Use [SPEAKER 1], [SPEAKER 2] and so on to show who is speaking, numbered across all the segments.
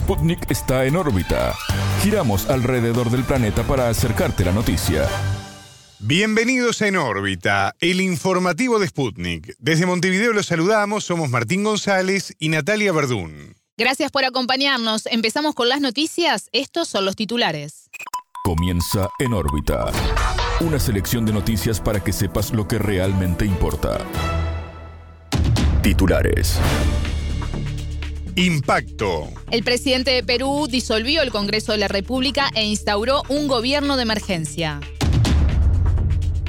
[SPEAKER 1] Sputnik está en órbita. Giramos alrededor del planeta para acercarte la noticia.
[SPEAKER 2] Bienvenidos a En órbita, el informativo de Sputnik. Desde Montevideo los saludamos, somos Martín González y Natalia Verdún.
[SPEAKER 3] Gracias por acompañarnos. Empezamos con las noticias. Estos son los titulares.
[SPEAKER 1] Comienza En órbita. Una selección de noticias para que sepas lo que realmente importa. Titulares.
[SPEAKER 2] Impacto.
[SPEAKER 3] El presidente de Perú disolvió el Congreso de la República e instauró un gobierno de emergencia.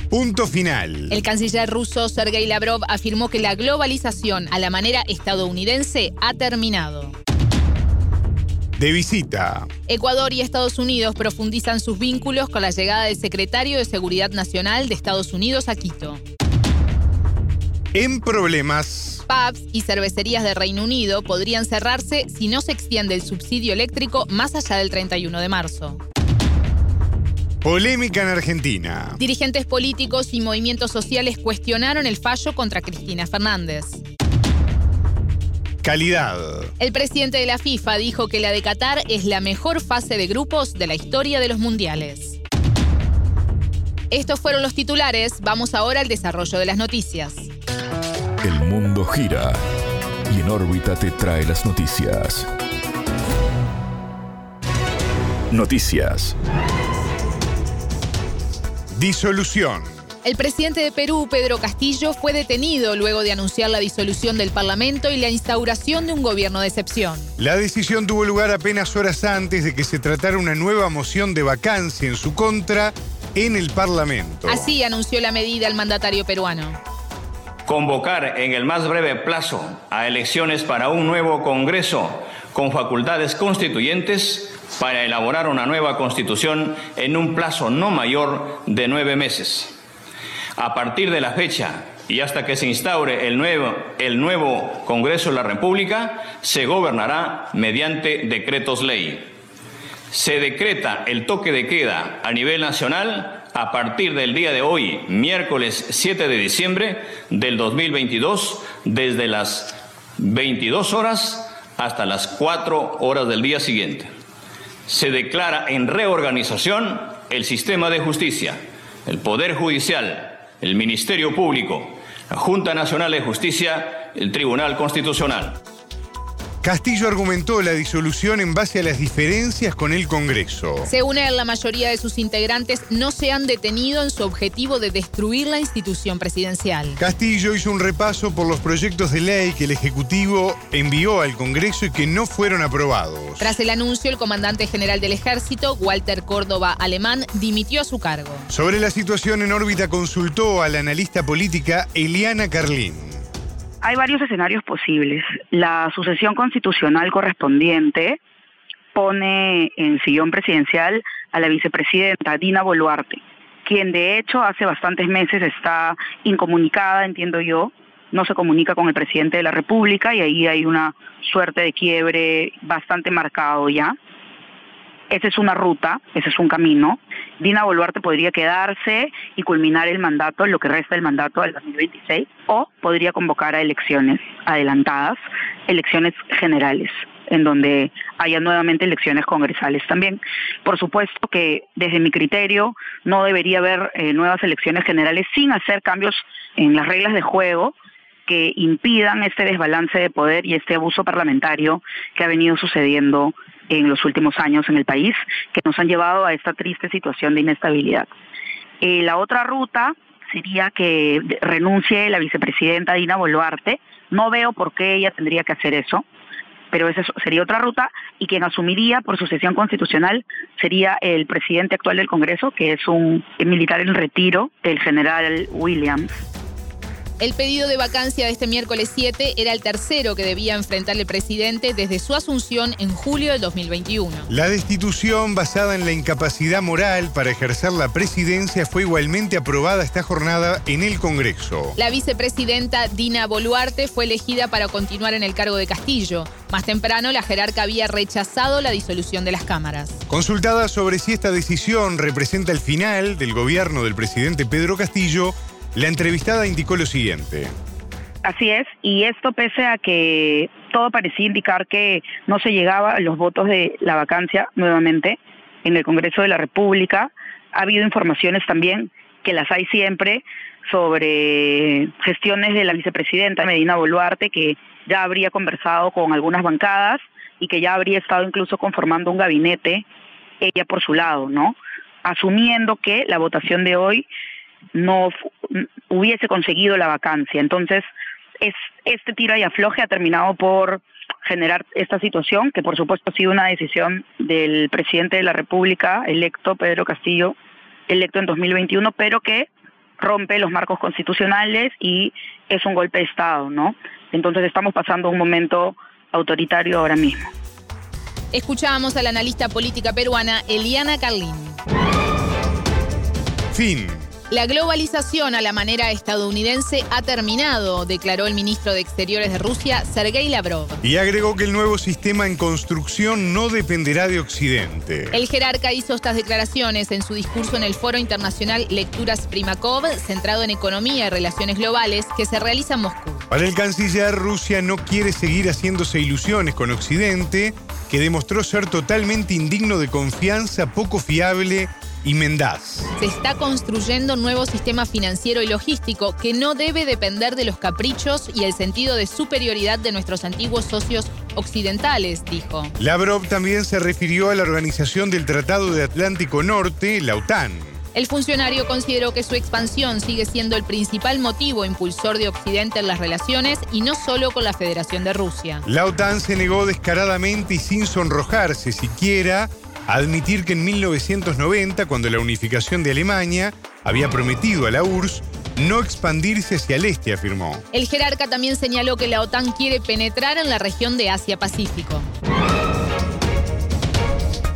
[SPEAKER 2] Punto final.
[SPEAKER 3] El canciller ruso Sergei Lavrov afirmó que la globalización a la manera estadounidense ha terminado.
[SPEAKER 2] De visita.
[SPEAKER 3] Ecuador y Estados Unidos profundizan sus vínculos con la llegada del secretario de Seguridad Nacional de Estados Unidos a Quito.
[SPEAKER 2] En problemas.
[SPEAKER 3] Pubs y cervecerías de Reino Unido podrían cerrarse si no se extiende el subsidio eléctrico más allá del 31 de marzo.
[SPEAKER 2] Polémica en Argentina.
[SPEAKER 3] Dirigentes políticos y movimientos sociales cuestionaron el fallo contra Cristina Fernández.
[SPEAKER 2] Calidad.
[SPEAKER 3] El presidente de la FIFA dijo que la de Qatar es la mejor fase de grupos de la historia de los mundiales. Estos fueron los titulares, vamos ahora al desarrollo de las noticias.
[SPEAKER 1] El mundo gira y en órbita te trae las noticias. Noticias.
[SPEAKER 2] Disolución.
[SPEAKER 3] El presidente de Perú, Pedro Castillo, fue detenido luego de anunciar la disolución del Parlamento y la instauración de un gobierno de excepción.
[SPEAKER 2] La decisión tuvo lugar apenas horas antes de que se tratara una nueva moción de vacancia en su contra en el Parlamento.
[SPEAKER 3] Así anunció la medida el mandatario peruano.
[SPEAKER 4] Convocar en el más breve plazo a elecciones para un nuevo Congreso con facultades constituyentes para elaborar una nueva constitución en un plazo no mayor de nueve meses. A partir de la fecha y hasta que se instaure el nuevo, el nuevo Congreso de la República, se gobernará mediante decretos ley. Se decreta el toque de queda a nivel nacional a partir del día de hoy, miércoles 7 de diciembre del 2022, desde las 22 horas hasta las 4 horas del día siguiente se declara en reorganización el sistema de justicia, el Poder Judicial, el Ministerio Público, la Junta Nacional de Justicia, el Tribunal Constitucional.
[SPEAKER 2] Castillo argumentó la disolución en base a las diferencias con el Congreso.
[SPEAKER 3] Según él, la mayoría de sus integrantes no se han detenido en su objetivo de destruir la institución presidencial.
[SPEAKER 2] Castillo hizo un repaso por los proyectos de ley que el Ejecutivo envió al Congreso y que no fueron aprobados.
[SPEAKER 3] Tras el anuncio, el comandante general del Ejército, Walter Córdoba Alemán, dimitió a su cargo.
[SPEAKER 2] Sobre la situación en órbita consultó a la analista política Eliana Carlín.
[SPEAKER 5] Hay varios escenarios posibles. La sucesión constitucional correspondiente pone en sillón presidencial a la vicepresidenta Dina Boluarte, quien de hecho hace bastantes meses está incomunicada, entiendo yo, no se comunica con el presidente de la República y ahí hay una suerte de quiebre bastante marcado ya. Esa es una ruta, ese es un camino. Dina Boluarte podría quedarse y culminar el mandato, lo que resta del mandato del 2026, o podría convocar a elecciones adelantadas, elecciones generales en donde haya nuevamente elecciones congresales también. Por supuesto que desde mi criterio no debería haber eh, nuevas elecciones generales sin hacer cambios en las reglas de juego que impidan este desbalance de poder y este abuso parlamentario que ha venido sucediendo en los últimos años en el país, que nos han llevado a esta triste situación de inestabilidad. Eh, la otra ruta sería que renuncie la vicepresidenta Dina Boluarte. No veo por qué ella tendría que hacer eso, pero esa sería otra ruta y quien asumiría por sucesión constitucional sería el presidente actual del Congreso, que es un militar en retiro, el general Williams.
[SPEAKER 3] El pedido de vacancia de este miércoles 7 era el tercero que debía enfrentar el presidente desde su asunción en julio del 2021.
[SPEAKER 2] La destitución basada en la incapacidad moral para ejercer la presidencia fue igualmente aprobada esta jornada en el Congreso.
[SPEAKER 3] La vicepresidenta Dina Boluarte fue elegida para continuar en el cargo de Castillo. Más temprano, la jerarca había rechazado la disolución de las cámaras.
[SPEAKER 2] Consultada sobre si esta decisión representa el final del gobierno del presidente Pedro Castillo, la entrevistada indicó lo siguiente.
[SPEAKER 5] Así es, y esto pese a que todo parecía indicar que no se llegaba a los votos de la vacancia nuevamente en el Congreso de la República. Ha habido informaciones también que las hay siempre sobre gestiones de la vicepresidenta Medina Boluarte, que ya habría conversado con algunas bancadas y que ya habría estado incluso conformando un gabinete, ella por su lado, ¿no? Asumiendo que la votación de hoy no hubiese conseguido la vacancia. Entonces, es, este tira y afloje ha terminado por generar esta situación, que por supuesto ha sido una decisión del presidente de la República, electo Pedro Castillo, electo en 2021, pero que rompe los marcos constitucionales y es un golpe de Estado, ¿no? Entonces estamos pasando un momento autoritario ahora mismo.
[SPEAKER 3] Escuchábamos a la analista política peruana Eliana Carlín.
[SPEAKER 2] Fin.
[SPEAKER 3] La globalización a la manera estadounidense ha terminado, declaró el ministro de Exteriores de Rusia, Sergei Lavrov.
[SPEAKER 2] Y agregó que el nuevo sistema en construcción no dependerá de Occidente.
[SPEAKER 3] El jerarca hizo estas declaraciones en su discurso en el Foro Internacional Lecturas Primakov, centrado en economía y relaciones globales, que se realiza en Moscú.
[SPEAKER 2] Para el canciller, Rusia no quiere seguir haciéndose ilusiones con Occidente, que demostró ser totalmente indigno de confianza, poco fiable y mendaz.
[SPEAKER 3] Se está construyendo un nuevo sistema financiero y logístico que no debe depender de los caprichos y el sentido de superioridad de nuestros antiguos socios occidentales, dijo.
[SPEAKER 2] Lavrov también se refirió a la organización del Tratado de Atlántico Norte, la OTAN.
[SPEAKER 3] El funcionario consideró que su expansión sigue siendo el principal motivo impulsor de Occidente en las relaciones y no solo con la Federación de Rusia.
[SPEAKER 2] La OTAN se negó descaradamente y sin sonrojarse siquiera admitir que en 1990, cuando la unificación de Alemania había prometido a la URSS no expandirse hacia el este, afirmó.
[SPEAKER 3] El jerarca también señaló que la OTAN quiere penetrar en la región de Asia-Pacífico.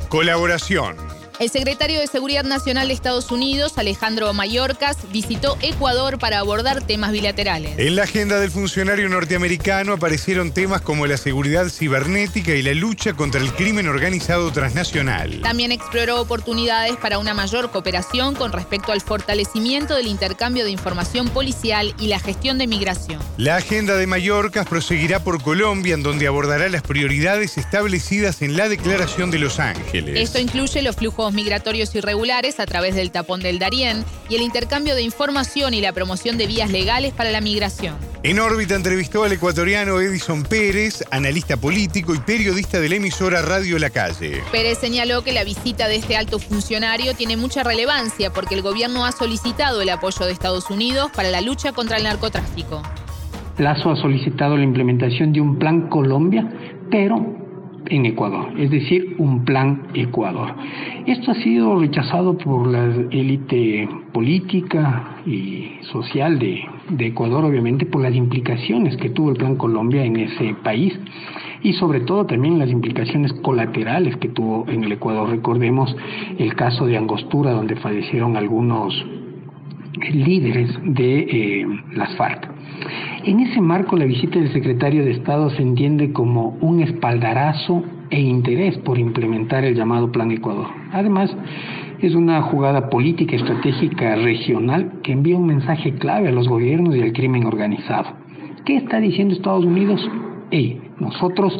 [SPEAKER 2] Colaboración.
[SPEAKER 3] El secretario de Seguridad Nacional de Estados Unidos, Alejandro Mayorkas, visitó Ecuador para abordar temas bilaterales.
[SPEAKER 2] En la agenda del funcionario norteamericano aparecieron temas como la seguridad cibernética y la lucha contra el crimen organizado transnacional.
[SPEAKER 3] También exploró oportunidades para una mayor cooperación con respecto al fortalecimiento del intercambio de información policial y la gestión de migración.
[SPEAKER 2] La agenda de Mallorcas proseguirá por Colombia, en donde abordará las prioridades establecidas en la Declaración de Los Ángeles.
[SPEAKER 3] Esto incluye los flujos migratorios irregulares a través del tapón del Darién y el intercambio de información y la promoción de vías legales para la migración.
[SPEAKER 2] En órbita entrevistó al ecuatoriano Edison Pérez, analista político y periodista de la emisora Radio La Calle.
[SPEAKER 3] Pérez señaló que la visita de este alto funcionario tiene mucha relevancia porque el gobierno ha solicitado el apoyo de Estados Unidos para la lucha contra el narcotráfico.
[SPEAKER 6] Lazo ha solicitado la implementación de un plan Colombia, pero en Ecuador, es decir, un plan Ecuador. Esto ha sido rechazado por la élite política y social de, Ecuador, obviamente, por las implicaciones que tuvo el plan Colombia en ese país y sobre todo también las implicaciones colaterales que tuvo en el Ecuador. Recordemos el caso de Angostura, donde fallecieron algunos líderes de eh, las FARC. En ese marco, la visita del secretario de Estado se entiende como un espaldarazo e interés por implementar el llamado Plan Ecuador. Además, es una jugada política estratégica regional que envía un mensaje clave a los gobiernos y al crimen organizado. ¿Qué está diciendo Estados Unidos? Hey, nosotros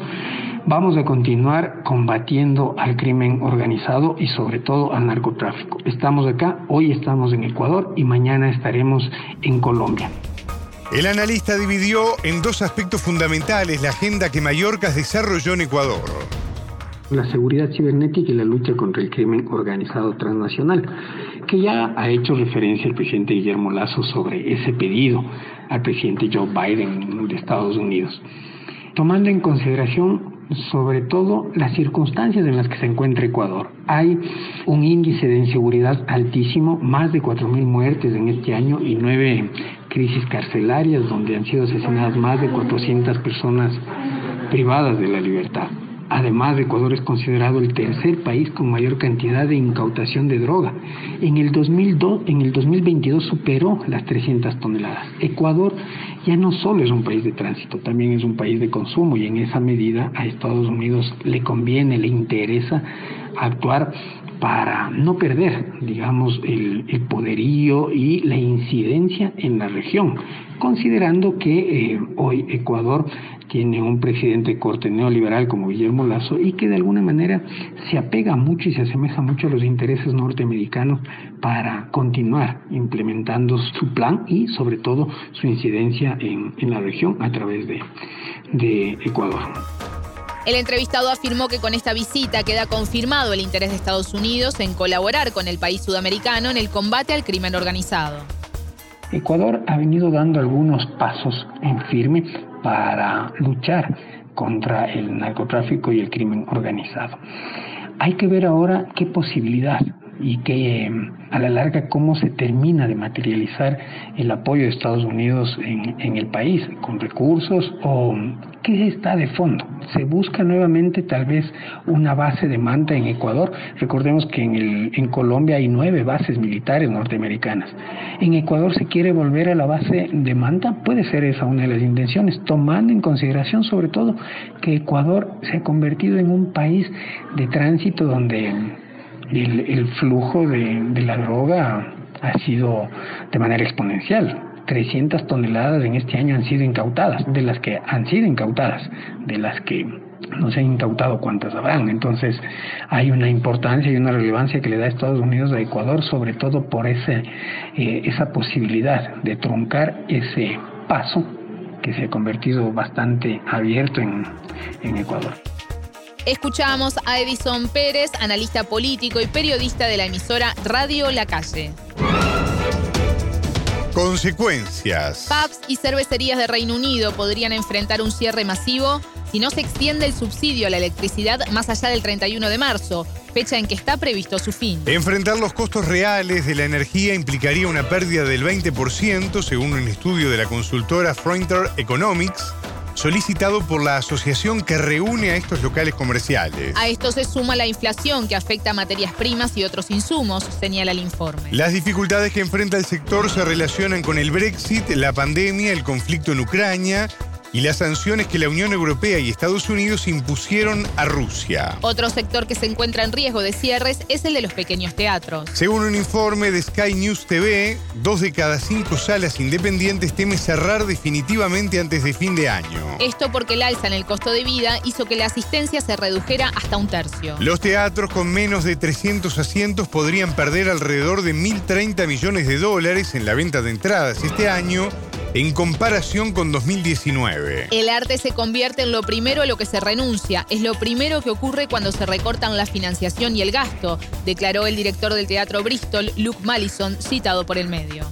[SPEAKER 6] vamos a continuar combatiendo al crimen organizado y sobre todo al narcotráfico. Estamos acá, hoy estamos en Ecuador y mañana estaremos en Colombia.
[SPEAKER 2] El analista dividió en dos aspectos fundamentales la agenda que Mallorcas desarrolló en Ecuador.
[SPEAKER 6] La seguridad cibernética y la lucha contra el crimen organizado transnacional, que ya ha hecho referencia el presidente Guillermo Lazo sobre ese pedido al presidente Joe Biden de Estados Unidos. Tomando en consideración sobre todo las circunstancias en las que se encuentra Ecuador. Hay un índice de inseguridad altísimo, más de 4.000 muertes en este año y nueve crisis carcelarias donde han sido asesinadas más de 400 personas privadas de la libertad. Además, Ecuador es considerado el tercer país con mayor cantidad de incautación de droga. En el, 2002, en el 2022 superó las 300 toneladas. Ecuador ya no solo es un país de tránsito, también es un país de consumo y en esa medida a Estados Unidos le conviene, le interesa actuar para no perder, digamos, el, poderío y la incidencia en la región, considerando que eh, hoy Ecuador tiene un presidente de corte neoliberal como Guillermo Lazo y que de alguna manera se apega mucho y se asemeja mucho a los intereses norteamericanos para continuar implementando su plan y sobre todo su incidencia en, la región a través de, de Ecuador.
[SPEAKER 3] El entrevistado afirmó que con esta visita queda confirmado el interés de Estados Unidos en colaborar con el país sudamericano en el combate al crimen organizado.
[SPEAKER 6] Ecuador ha venido dando algunos pasos en firme para luchar contra el narcotráfico y el crimen organizado. Hay que ver ahora qué posibilidad y que a la larga cómo se termina de materializar el apoyo de Estados Unidos en, el país, con recursos o qué está de fondo. Se busca nuevamente tal vez una base de manta en Ecuador. Recordemos que en, el, en Colombia hay nueve bases militares norteamericanas. En Ecuador se quiere volver a la base de manta, puede ser esa una de las intenciones, tomando en consideración sobre todo que Ecuador se ha convertido en un país de tránsito donde el, flujo de, la droga ha sido de manera exponencial. 300 toneladas en este año han sido incautadas, de las que han sido incautadas, de las que no se han incautado cuántas habrán. Entonces hay una importancia y una relevancia que le da Estados Unidos a Ecuador, sobre todo por ese, eh, esa posibilidad de truncar ese paso que se ha convertido bastante abierto en, en Ecuador.
[SPEAKER 3] Escuchamos a Edison Pérez, analista político y periodista de la emisora Radio La Calle.
[SPEAKER 2] Consecuencias.
[SPEAKER 3] Pubs y cervecerías de Reino Unido podrían enfrentar un cierre masivo si no se extiende el subsidio a la electricidad más allá del 31 de marzo, fecha en que está previsto su fin.
[SPEAKER 2] Enfrentar los costos reales de la energía implicaría una pérdida del 20%, según un estudio de la consultora Frontier Economics solicitado por la asociación que reúne a estos locales comerciales.
[SPEAKER 3] A esto se suma la inflación que afecta a materias primas y otros insumos, señala el informe.
[SPEAKER 2] Las dificultades que enfrenta el sector se relacionan con el Brexit, la pandemia, el conflicto en Ucrania y las sanciones que la Unión Europea y Estados Unidos impusieron a Rusia.
[SPEAKER 3] Otro sector que se encuentra en riesgo de cierres es el de los pequeños teatros.
[SPEAKER 2] Según un informe de Sky News TV, dos de cada cinco salas independientes teme cerrar definitivamente antes de fin de año.
[SPEAKER 3] Esto porque el alza en el costo de vida hizo que la asistencia se redujera hasta un tercio.
[SPEAKER 2] Los teatros con menos de 300 asientos podrían perder alrededor de 1.030 millones de dólares en la venta de entradas este año en comparación con 2019.
[SPEAKER 3] El arte se convierte en lo primero a lo que se renuncia. Es lo primero que ocurre cuando se recortan la financiación y el gasto, declaró el director del Teatro Bristol, Luke Mallison, citado por el medio.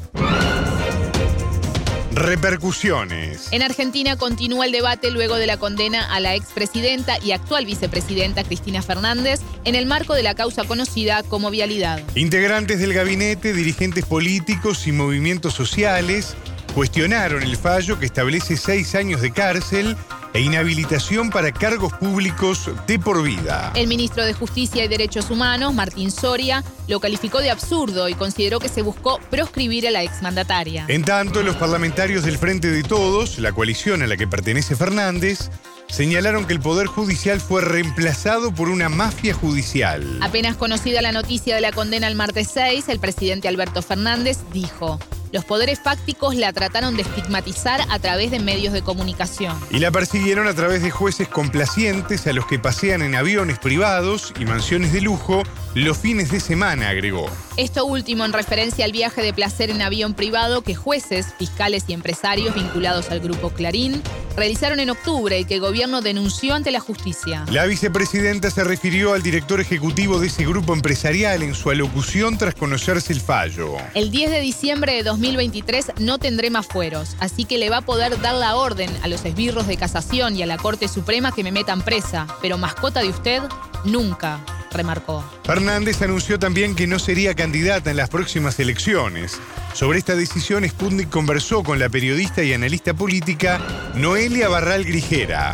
[SPEAKER 2] Repercusiones.
[SPEAKER 3] En Argentina continúa el debate luego de la condena a la expresidenta y actual vicepresidenta Cristina Fernández en el marco de la causa conocida como vialidad.
[SPEAKER 2] Integrantes del gabinete, dirigentes políticos y movimientos sociales cuestionaron el fallo que establece seis años de cárcel e inhabilitación para cargos públicos de por vida.
[SPEAKER 3] El ministro de Justicia y Derechos Humanos, Martín Soria, lo calificó de absurdo y consideró que se buscó proscribir a la exmandataria.
[SPEAKER 2] En tanto, los parlamentarios del Frente de Todos, la coalición a la que pertenece Fernández, señalaron que el Poder Judicial fue reemplazado por una mafia judicial.
[SPEAKER 3] Apenas conocida la noticia de la condena el martes 6, el presidente Alberto Fernández dijo, los poderes fácticos la trataron de estigmatizar a través de medios de comunicación.
[SPEAKER 2] Y la persiguieron a través de jueces complacientes a los que pasean en aviones privados y mansiones de lujo los fines de semana, agregó.
[SPEAKER 3] Esto último en referencia al viaje de placer en avión privado que jueces, fiscales y empresarios vinculados al grupo Clarín realizaron en octubre y que el gobierno denunció ante la justicia.
[SPEAKER 2] La vicepresidenta se refirió al director ejecutivo de ese grupo empresarial en su alocución tras conocerse el fallo.
[SPEAKER 3] El 10 de diciembre de 2023 no tendré más fueros, así que le va a poder dar la orden a los esbirros de casación y a la Corte Suprema que me metan presa, pero mascota de usted, nunca remarcó.
[SPEAKER 2] Fernández anunció también que no sería candidata en las próximas elecciones. Sobre esta decisión, Sputnik conversó con la periodista y analista política Noelia Barral Grijera.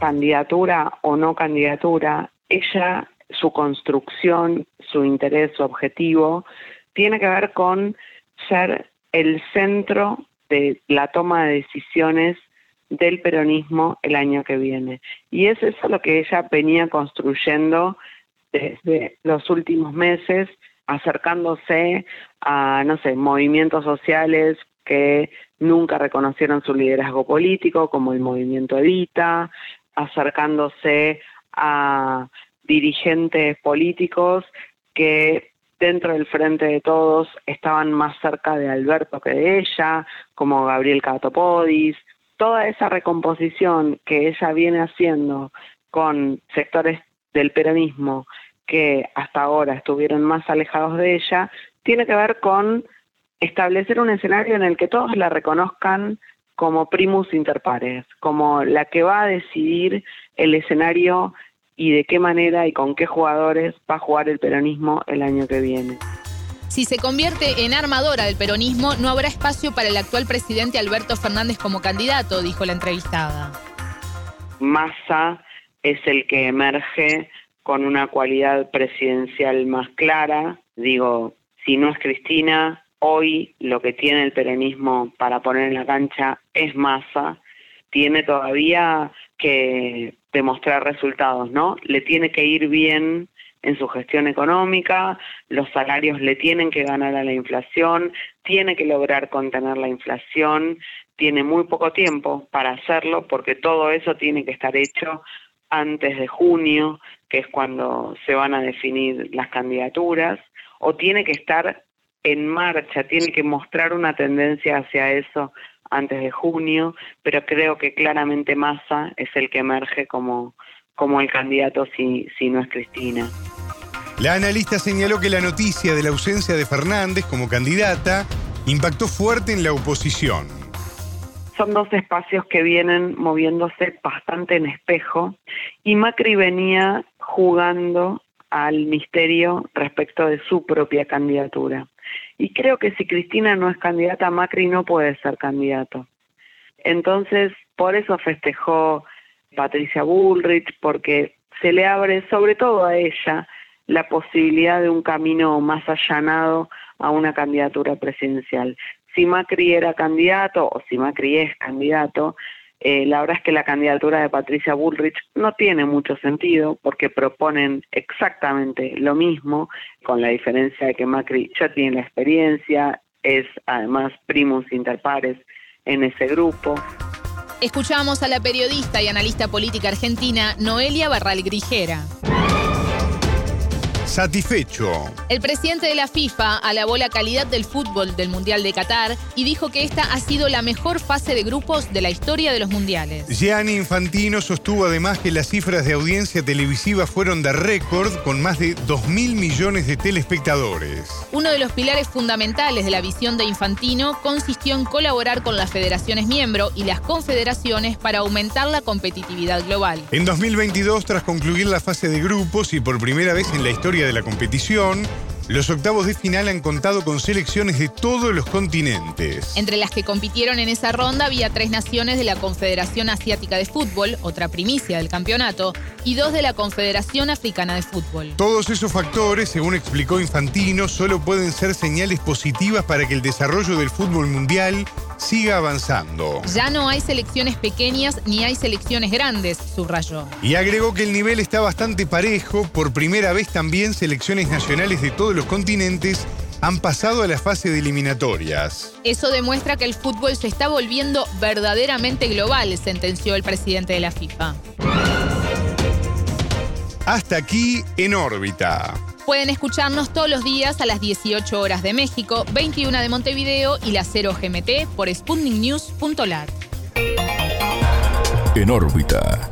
[SPEAKER 7] Candidatura o no candidatura, ella, su construcción, su interés, su objetivo, tiene que ver con ser el centro de la toma de decisiones del peronismo el año que viene. Y es eso lo que ella venía construyendo desde los últimos meses acercándose a, no sé, movimientos sociales que nunca reconocieron su liderazgo político, como el movimiento Evita, acercándose a dirigentes políticos que dentro del Frente de Todos estaban más cerca de Alberto que de ella, como Gabriel Catopodis. Toda esa recomposición que ella viene haciendo con sectores del peronismo que hasta ahora estuvieron más alejados de ella, tiene que ver con establecer un escenario en el que todos la reconozcan como primus inter pares, como la que va a decidir el escenario y de qué manera y con qué jugadores va a jugar el peronismo el año que viene.
[SPEAKER 3] Si se convierte en armadora del peronismo, no habrá espacio para el actual presidente Alberto Fernández como candidato, dijo la entrevistada.
[SPEAKER 7] Massa es el que emerge con una cualidad presidencial más clara. Digo, si no es Cristina, hoy lo que tiene el peronismo para poner en la cancha es masa. Tiene todavía que demostrar resultados, ¿no? Le tiene que ir bien en su gestión económica, los salarios le tienen que ganar a la inflación, tiene que lograr contener la inflación, tiene muy poco tiempo para hacerlo porque todo eso tiene que estar hecho antes de junio, que es cuando se van a definir las candidaturas, o tiene que estar en marcha, tiene que mostrar una tendencia hacia eso antes de junio, pero creo que claramente Massa es el que emerge como, como el candidato si, si no es Cristina.
[SPEAKER 2] La analista señaló que la noticia de la ausencia de Fernández como candidata impactó fuerte en la oposición
[SPEAKER 7] son dos espacios que vienen moviéndose bastante en espejo y Macri venía jugando al misterio respecto de su propia candidatura. Y creo que si Cristina no es candidata, Macri no puede ser candidato. Entonces, por eso festejó Patricia Bullrich, porque se le abre, sobre todo a ella, la posibilidad de un camino más allanado a una candidatura presidencial si Macri era candidato o si Macri es candidato, eh, la verdad es que la candidatura de Patricia Bullrich no tiene mucho sentido porque proponen exactamente lo mismo, con la diferencia de que Macri ya tiene la experiencia, es además primus inter pares en ese grupo.
[SPEAKER 3] Escuchamos a la periodista y analista política argentina Noelia Barral Grijera.
[SPEAKER 2] Satisfecho.
[SPEAKER 3] El presidente de la FIFA alabó la calidad del fútbol del Mundial de Qatar y dijo que esta ha sido la mejor fase de grupos de la historia de los mundiales.
[SPEAKER 2] Gianni Infantino sostuvo además que las cifras de audiencia televisiva fueron de récord con más de 2 mil millones de telespectadores.
[SPEAKER 3] Uno de los pilares fundamentales de la visión de Infantino consistió en colaborar con las federaciones miembro y las confederaciones para aumentar la competitividad global.
[SPEAKER 2] En 2022, tras concluir la fase de grupos y por primera vez en la historia de la competición, los octavos de final han contado con selecciones de todos los continentes.
[SPEAKER 3] Entre las que compitieron en esa ronda había tres naciones de la Confederación Asiática de Fútbol, otra primicia del campeonato, y dos de la Confederación Africana de Fútbol.
[SPEAKER 2] Todos esos factores, según explicó Infantino, solo pueden ser señales positivas para que el desarrollo del fútbol mundial siga avanzando.
[SPEAKER 3] Ya no hay selecciones pequeñas ni hay selecciones grandes, subrayó.
[SPEAKER 2] Y agregó que el nivel está bastante parejo. Por primera vez también selecciones nacionales de todos los continentes han pasado a la fase de eliminatorias.
[SPEAKER 3] Eso demuestra que el fútbol se está volviendo verdaderamente global, sentenció el presidente de la FIFA.
[SPEAKER 2] Hasta aquí en órbita.
[SPEAKER 3] Pueden escucharnos todos los días a las 18 horas de México, 21 de Montevideo y las 0 GMT por sputniknews.lat.
[SPEAKER 1] En órbita.